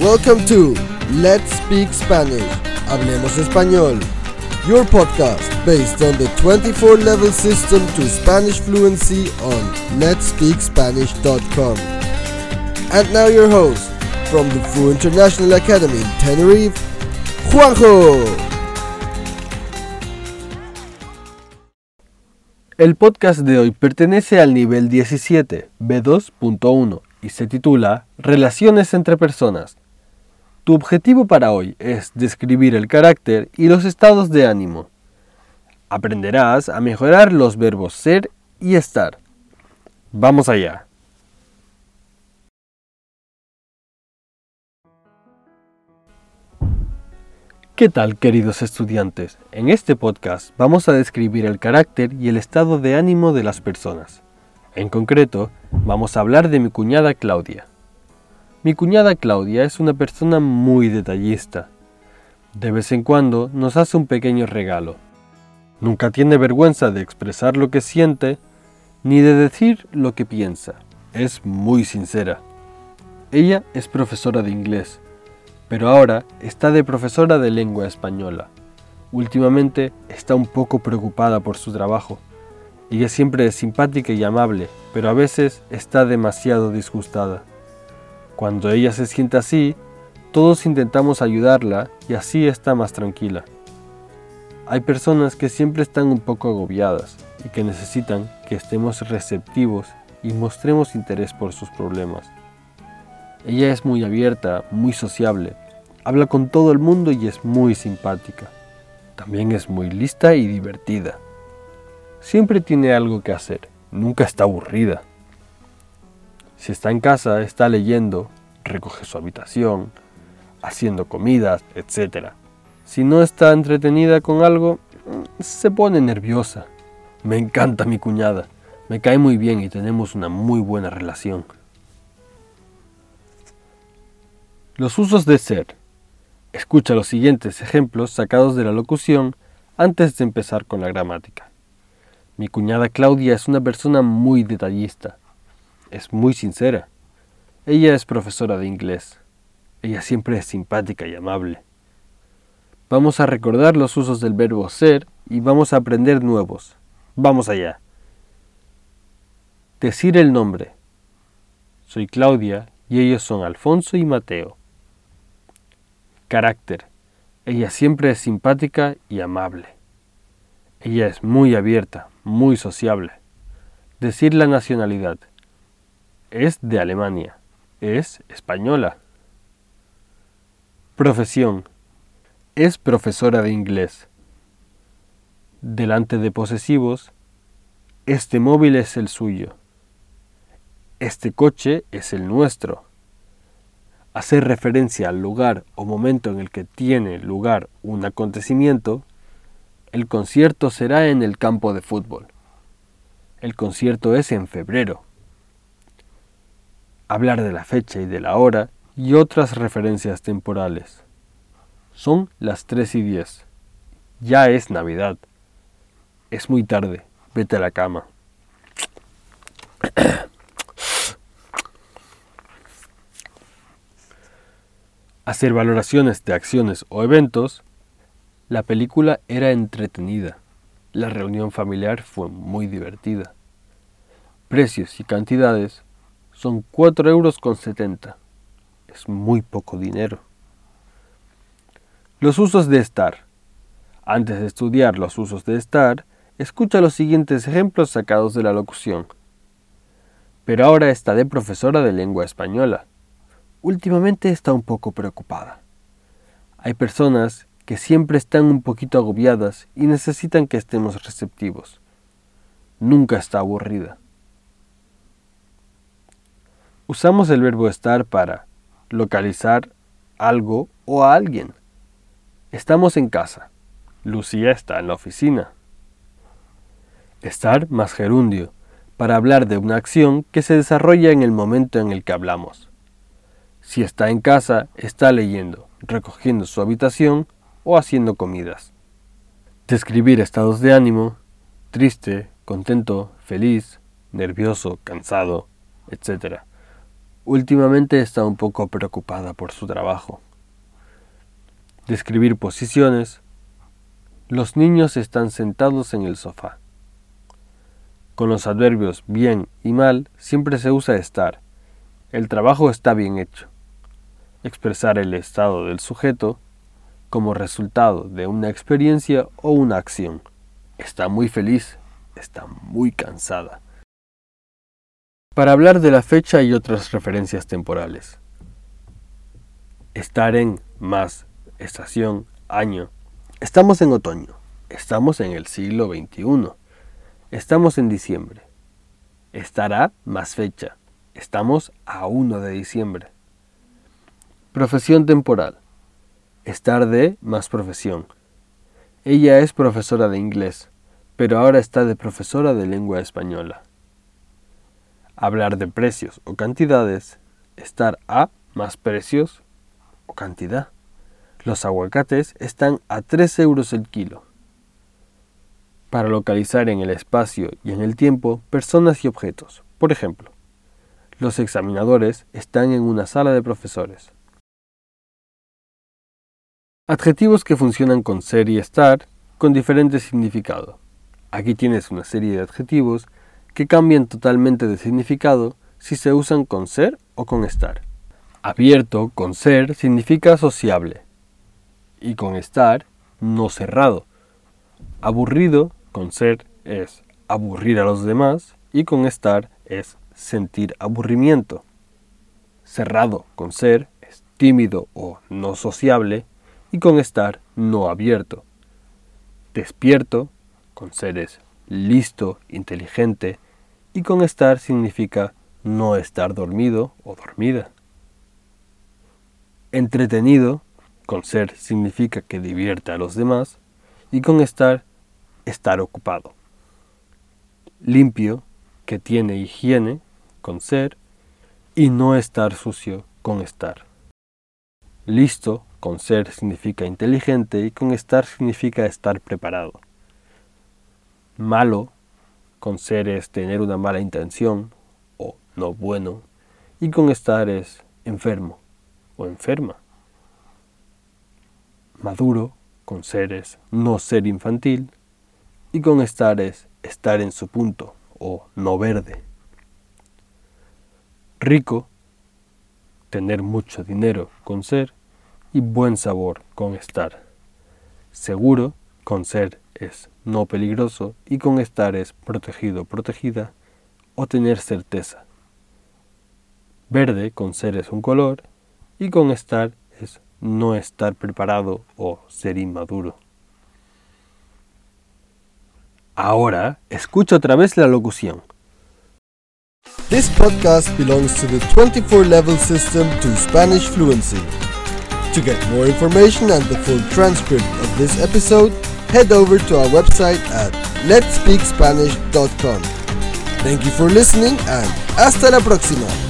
Welcome to Let's Speak Spanish. Hablemos Español. Your podcast based on the 24 level system to Spanish fluency on letspeakspanish.com. And now your host from the Fu International Academy in Tenerife, Juanjo. El podcast de hoy pertenece al nivel 17, B2.1, y se titula Relaciones entre personas. Tu objetivo para hoy es describir el carácter y los estados de ánimo. Aprenderás a mejorar los verbos ser y estar. Vamos allá. ¿Qué tal queridos estudiantes? En este podcast vamos a describir el carácter y el estado de ánimo de las personas. En concreto, vamos a hablar de mi cuñada Claudia. Mi cuñada Claudia es una persona muy detallista. De vez en cuando nos hace un pequeño regalo. Nunca tiene vergüenza de expresar lo que siente ni de decir lo que piensa. Es muy sincera. Ella es profesora de inglés, pero ahora está de profesora de lengua española. Últimamente está un poco preocupada por su trabajo. Ella siempre es simpática y amable, pero a veces está demasiado disgustada. Cuando ella se siente así, todos intentamos ayudarla y así está más tranquila. Hay personas que siempre están un poco agobiadas y que necesitan que estemos receptivos y mostremos interés por sus problemas. Ella es muy abierta, muy sociable, habla con todo el mundo y es muy simpática. También es muy lista y divertida. Siempre tiene algo que hacer, nunca está aburrida. Si está en casa, está leyendo, recoge su habitación, haciendo comidas, etc. Si no está entretenida con algo, se pone nerviosa. Me encanta mi cuñada, me cae muy bien y tenemos una muy buena relación. Los usos de ser. Escucha los siguientes ejemplos sacados de la locución antes de empezar con la gramática. Mi cuñada Claudia es una persona muy detallista es muy sincera. Ella es profesora de inglés. Ella siempre es simpática y amable. Vamos a recordar los usos del verbo ser y vamos a aprender nuevos. Vamos allá. Decir el nombre. Soy Claudia y ellos son Alfonso y Mateo. Carácter. Ella siempre es simpática y amable. Ella es muy abierta, muy sociable. Decir la nacionalidad es de Alemania, es española. Profesión, es profesora de inglés. Delante de posesivos, este móvil es el suyo. Este coche es el nuestro. Hacer referencia al lugar o momento en el que tiene lugar un acontecimiento, el concierto será en el campo de fútbol. El concierto es en febrero hablar de la fecha y de la hora y otras referencias temporales. Son las 3 y 10. Ya es Navidad. Es muy tarde. Vete a la cama. Hacer valoraciones de acciones o eventos. La película era entretenida. La reunión familiar fue muy divertida. Precios y cantidades son 4 euros con 70. Es muy poco dinero. Los usos de estar. Antes de estudiar los usos de estar, escucha los siguientes ejemplos sacados de la locución. Pero ahora está de profesora de lengua española. Últimamente está un poco preocupada. Hay personas que siempre están un poquito agobiadas y necesitan que estemos receptivos. Nunca está aburrida. Usamos el verbo estar para localizar algo o a alguien. Estamos en casa. Lucía está en la oficina. Estar más gerundio, para hablar de una acción que se desarrolla en el momento en el que hablamos. Si está en casa, está leyendo, recogiendo su habitación o haciendo comidas. Describir estados de ánimo, triste, contento, feliz, nervioso, cansado, etc últimamente está un poco preocupada por su trabajo. Describir posiciones. Los niños están sentados en el sofá. Con los adverbios bien y mal siempre se usa estar. El trabajo está bien hecho. Expresar el estado del sujeto como resultado de una experiencia o una acción. Está muy feliz, está muy cansada. Para hablar de la fecha y otras referencias temporales. Estar en más estación, año. Estamos en otoño. Estamos en el siglo XXI. Estamos en diciembre. Estará más fecha. Estamos a 1 de diciembre. Profesión temporal. Estar de más profesión. Ella es profesora de inglés, pero ahora está de profesora de lengua española. Hablar de precios o cantidades. Estar a más precios o cantidad. Los aguacates están a 3 euros el kilo para localizar en el espacio y en el tiempo personas y objetos. Por ejemplo, los examinadores están en una sala de profesores. Adjetivos que funcionan con ser y estar con diferente significado. Aquí tienes una serie de adjetivos que cambian totalmente de significado si se usan con ser o con estar. Abierto con ser significa sociable y con estar no cerrado. Aburrido con ser es aburrir a los demás y con estar es sentir aburrimiento. Cerrado con ser es tímido o no sociable y con estar no abierto. Despierto con ser es listo, inteligente y con estar significa no estar dormido o dormida. Entretenido con ser significa que divierte a los demás y con estar estar ocupado. Limpio, que tiene higiene, con ser, y no estar sucio, con estar. Listo, con ser significa inteligente y con estar significa estar preparado. Malo, con ser es tener una mala intención o no bueno, y con estar es enfermo o enferma. Maduro, con ser es no ser infantil y con estar es estar en su punto o no verde. Rico, tener mucho dinero con ser y buen sabor con estar. Seguro con ser es no peligroso y con estar es protegido, protegida o tener certeza. Verde con ser es un color y con estar es no estar preparado o ser inmaduro. Ahora, escucha otra vez la locución. This podcast belongs to the 24 level system to Spanish fluency. To get more information and the full transcript of this episode, head over to our website at letspeakspanish.com. Thank you for listening and hasta la próxima.